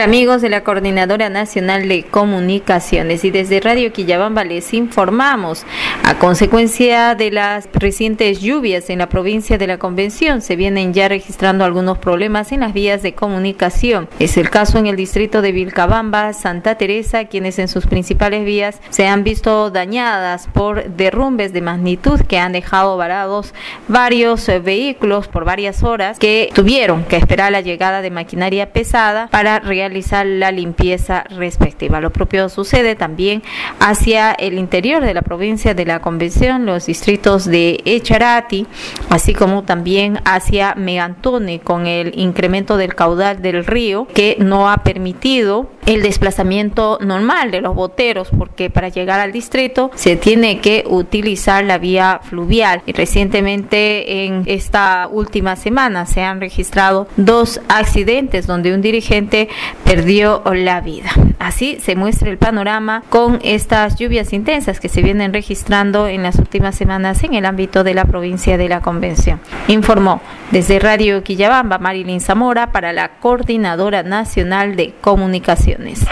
Amigos de la Coordinadora Nacional de Comunicaciones y desde Radio Quillabamba les informamos, a consecuencia de las recientes lluvias en la provincia de la Convención, se vienen ya registrando algunos problemas en las vías de comunicación. Es el caso en el distrito de Vilcabamba, Santa Teresa, quienes en sus principales vías se han visto dañadas por derrumbes de magnitud que han dejado varados varios eh, vehículos por varias horas que tuvieron que esperar la llegada de maquinaria pesada para realizar realizar la limpieza respectiva. Lo propio sucede también hacia el interior de la provincia de la Convención, los distritos de Echarati, así como también hacia Megantone con el incremento del caudal del río que no ha permitido el desplazamiento normal de los boteros porque para llegar al distrito se tiene que utilizar la vía fluvial y recientemente en esta última semana se han registrado dos accidentes donde un dirigente perdió la vida. Así se muestra el panorama con estas lluvias intensas que se vienen registrando en las últimas semanas en el ámbito de la provincia de la Convención. Informó desde Radio Quillabamba Marilyn Zamora para la Coordinadora Nacional de Comunicaciones.